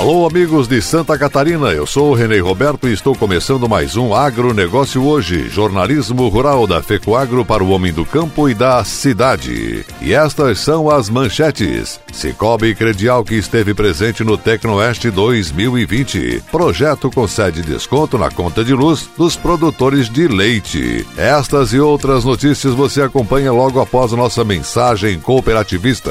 Alô, amigos de Santa Catarina, eu sou o Renê Roberto e estou começando mais um Agronegócio Hoje, jornalismo rural da FECOAGro para o homem do campo e da cidade. E estas são as manchetes. Cicobi Credial que esteve presente no Tecnoeste 2020. Projeto concede desconto na conta de luz dos produtores de leite. Estas e outras notícias você acompanha logo após nossa mensagem cooperativista.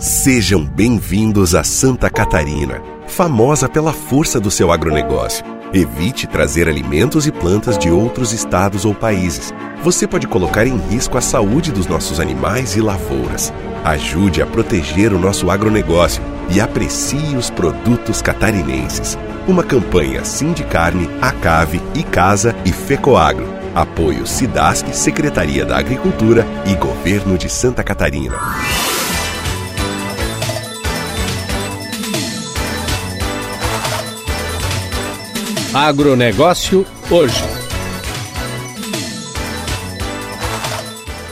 Sejam bem-vindos a Santa Catarina, famosa pela força do seu agronegócio. Evite trazer alimentos e plantas de outros estados ou países. Você pode colocar em risco a saúde dos nossos animais e lavouras. Ajude a proteger o nosso agronegócio e aprecie os produtos catarinenses. Uma campanha Sindicarne, Acave, Icasa e Fecoagro. Apoio Sidasc, Secretaria da Agricultura e Governo de Santa Catarina. Agronegócio hoje.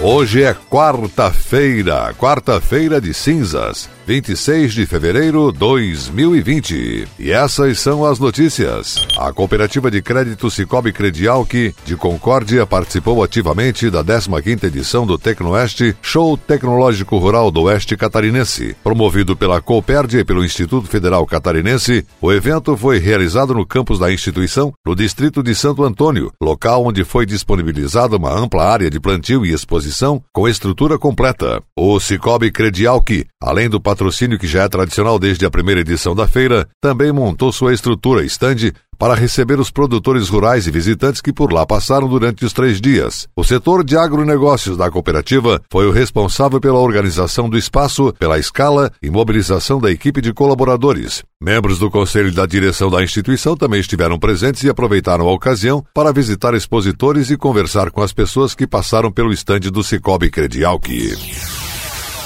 Hoje é quarta-feira, quarta-feira de cinzas. 26 de fevereiro de 2020. E essas são as notícias. A Cooperativa de Crédito Cicobi Credial que, de Concórdia, participou ativamente da 15ª edição do Tecnoeste, Show Tecnológico Rural do Oeste Catarinense. Promovido pela Cooperd e pelo Instituto Federal Catarinense, o evento foi realizado no campus da instituição, no distrito de Santo Antônio, local onde foi disponibilizada uma ampla área de plantio e exposição com estrutura completa. O Cicobi Credial que, além do patrocínio que já é tradicional desde a primeira edição da feira, também montou sua estrutura stand para receber os produtores rurais e visitantes que por lá passaram durante os três dias. O setor de agronegócios da cooperativa foi o responsável pela organização do espaço, pela escala e mobilização da equipe de colaboradores. Membros do conselho da direção da instituição também estiveram presentes e aproveitaram a ocasião para visitar expositores e conversar com as pessoas que passaram pelo estande do Cicobi Credialc.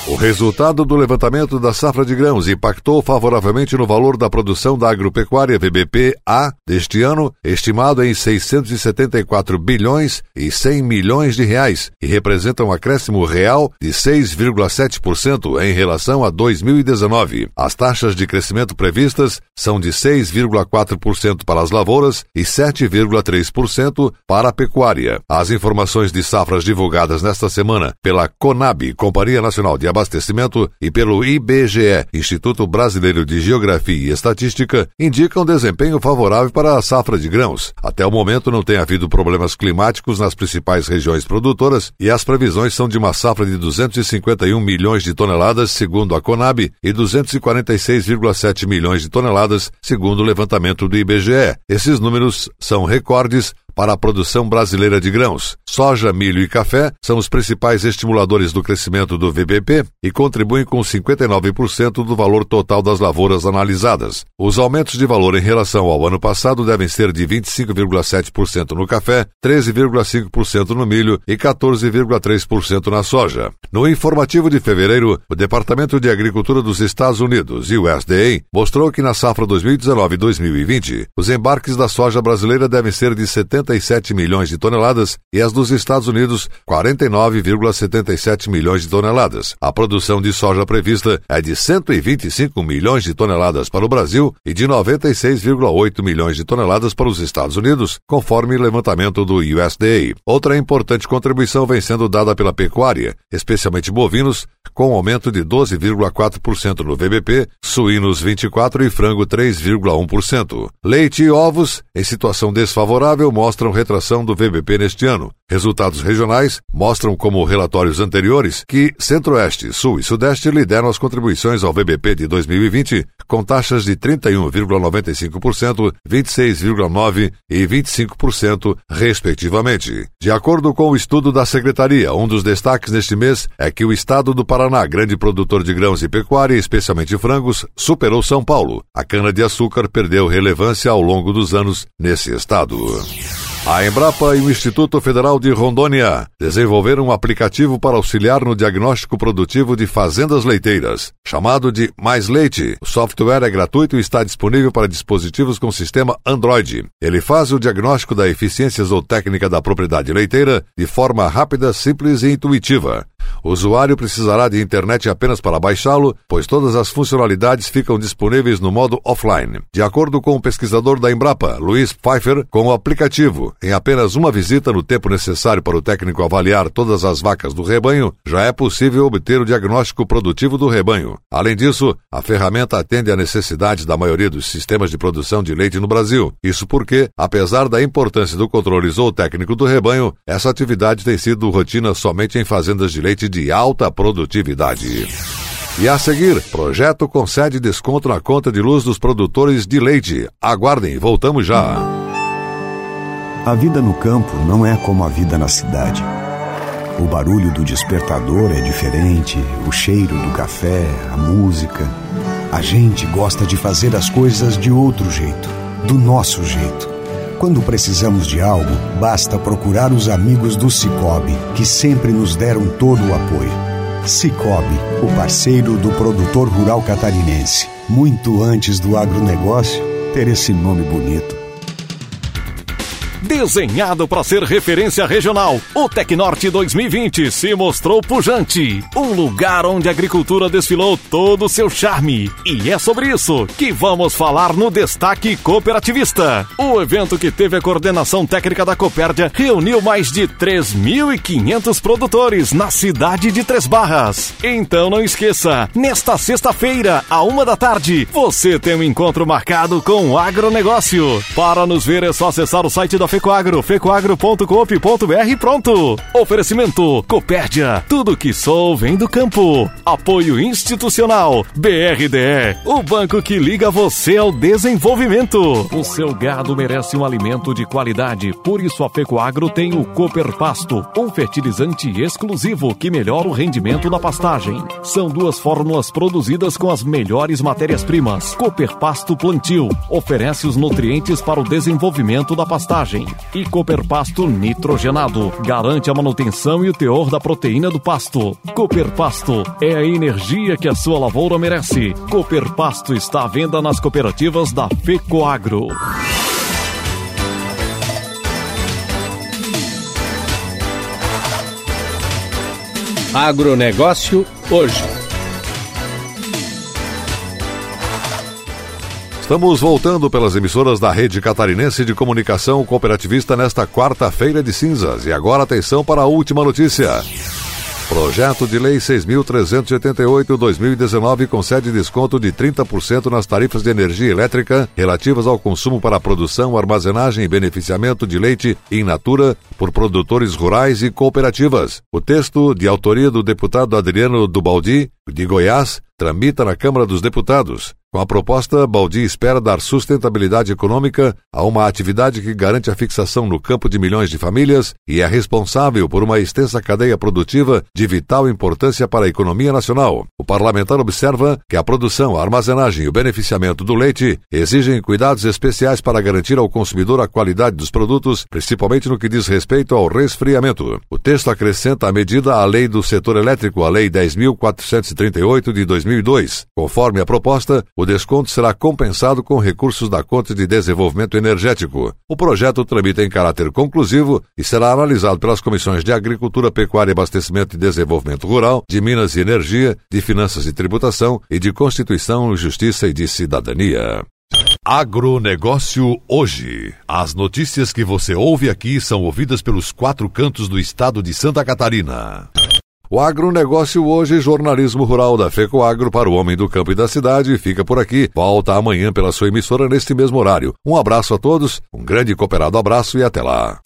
O resultado do levantamento da safra de grãos impactou favoravelmente no valor da produção da agropecuária VBP-A deste ano, estimado em 674 bilhões e 100 milhões de reais, e representa um acréscimo real de 6,7% em relação a 2019. As taxas de crescimento previstas são de 6,4% para as lavouras e 7,3% para a pecuária. As informações de safras divulgadas nesta semana pela CONAB, Companhia Nacional de Abastecimento e pelo IBGE, Instituto Brasileiro de Geografia e Estatística, indicam desempenho favorável para a safra de grãos. Até o momento não tem havido problemas climáticos nas principais regiões produtoras e as previsões são de uma safra de 251 milhões de toneladas, segundo a Conab, e 246,7 milhões de toneladas, segundo o levantamento do IBGE. Esses números são recordes para a produção brasileira de grãos. Soja, milho e café são os principais estimuladores do crescimento do VBP e contribuem com 59% do valor total das lavouras analisadas. Os aumentos de valor em relação ao ano passado devem ser de 25,7% no café, 13,5% no milho e 14,3% na soja. No informativo de fevereiro, o Departamento de Agricultura dos Estados Unidos e o USDA mostrou que na safra 2019-2020, os embarques da soja brasileira devem ser de 70 77 milhões de toneladas e as dos Estados Unidos 49,77 milhões de toneladas. A produção de soja prevista é de 125 milhões de toneladas para o Brasil e de 96,8 milhões de toneladas para os Estados Unidos, conforme levantamento do USDA. Outra importante contribuição vem sendo dada pela pecuária, especialmente bovinos, com aumento de 12,4% no VBP, suínos 24% e frango 3,1%. Leite e ovos, em situação desfavorável, mostram mostram retração do VBP neste ano. Resultados regionais mostram, como relatórios anteriores, que Centro-Oeste, Sul e Sudeste lideram as contribuições ao VBP de 2020, com taxas de 31,95%, 26,9% e 25%, respectivamente. De acordo com o estudo da Secretaria, um dos destaques neste mês é que o estado do Paraná, grande produtor de grãos e pecuária, especialmente frangos, superou São Paulo. A cana-de-açúcar perdeu relevância ao longo dos anos nesse estado. A Embrapa e o Instituto Federal de Rondônia desenvolveram um aplicativo para auxiliar no diagnóstico produtivo de fazendas leiteiras, chamado de Mais Leite. O software é gratuito e está disponível para dispositivos com sistema Android. Ele faz o diagnóstico da eficiência zootécnica da propriedade leiteira de forma rápida, simples e intuitiva. O usuário precisará de internet apenas para baixá-lo, pois todas as funcionalidades ficam disponíveis no modo offline. De acordo com o pesquisador da Embrapa, Luiz Pfeiffer, com o aplicativo, em apenas uma visita no tempo necessário para o técnico avaliar todas as vacas do rebanho, já é possível obter o diagnóstico produtivo do rebanho. Além disso, a ferramenta atende à necessidade da maioria dos sistemas de produção de leite no Brasil. Isso porque, apesar da importância do controle zootécnico do rebanho, essa atividade tem sido rotina somente em fazendas de leite de alta produtividade. E a seguir, projeto concede desconto na conta de luz dos produtores de leite. Aguardem, voltamos já. A vida no campo não é como a vida na cidade. O barulho do despertador é diferente, o cheiro do café, a música. A gente gosta de fazer as coisas de outro jeito, do nosso jeito. Quando precisamos de algo, basta procurar os amigos do Cicobi, que sempre nos deram todo o apoio. Cicobi, o parceiro do produtor rural catarinense. Muito antes do agronegócio ter esse nome bonito. Desenhado para ser referência regional, o Tecnorte 2020 se mostrou pujante. Um lugar onde a agricultura desfilou todo o seu charme. E é sobre isso que vamos falar no Destaque Cooperativista. O evento que teve a coordenação técnica da Copérdia reuniu mais de 3.500 produtores na cidade de Três Barras. Então não esqueça, nesta sexta-feira, à uma da tarde, você tem um encontro marcado com o agronegócio. Para nos ver é só acessar o site da Fecoagro, fecoagro.coop.br pronto. Oferecimento Copérdia, tudo que sou vem do campo. Apoio institucional BRDE, o banco que liga você ao desenvolvimento. O seu gado merece um alimento de qualidade, por isso a Fecoagro tem o Cooper Pasto, um fertilizante exclusivo que melhora o rendimento da pastagem. São duas fórmulas produzidas com as melhores matérias-primas. Cooper Pasto Plantio oferece os nutrientes para o desenvolvimento da pastagem e Cooper Pasto nitrogenado. Garante a manutenção e o teor da proteína do pasto. Cooper Pasto é a energia que a sua lavoura merece. Cooper Pasto está à venda nas cooperativas da FECOAGRO. Agronegócio hoje. Estamos voltando pelas emissoras da Rede Catarinense de Comunicação Cooperativista nesta quarta-feira de cinzas. E agora atenção para a última notícia. Projeto de Lei 6.388-2019 concede desconto de 30% nas tarifas de energia elétrica relativas ao consumo para produção, armazenagem e beneficiamento de leite in natura por produtores rurais e cooperativas. O texto, de autoria do deputado Adriano Dubaldi, de Goiás, tramita na Câmara dos Deputados. Com a proposta, Baldi espera dar sustentabilidade econômica a uma atividade que garante a fixação no campo de milhões de famílias e é responsável por uma extensa cadeia produtiva de vital importância para a economia nacional. O parlamentar observa que a produção, a armazenagem e o beneficiamento do leite exigem cuidados especiais para garantir ao consumidor a qualidade dos produtos, principalmente no que diz respeito ao resfriamento. O texto acrescenta a medida à Lei do Setor Elétrico, a Lei 10.438 de 2002. Conforme a proposta, o desconto será compensado com recursos da Conta de Desenvolvimento Energético. O projeto tramita em caráter conclusivo e será analisado pelas comissões de Agricultura, Pecuária, Abastecimento e Desenvolvimento Rural, de Minas e Energia, de Finanças e Tributação e de Constituição, Justiça e de Cidadania. Agronegócio hoje. As notícias que você ouve aqui são ouvidas pelos quatro cantos do estado de Santa Catarina. O agronegócio hoje, jornalismo rural da FECOAGro para o homem do campo e da cidade, fica por aqui. Volta amanhã pela sua emissora neste mesmo horário. Um abraço a todos, um grande e cooperado abraço e até lá.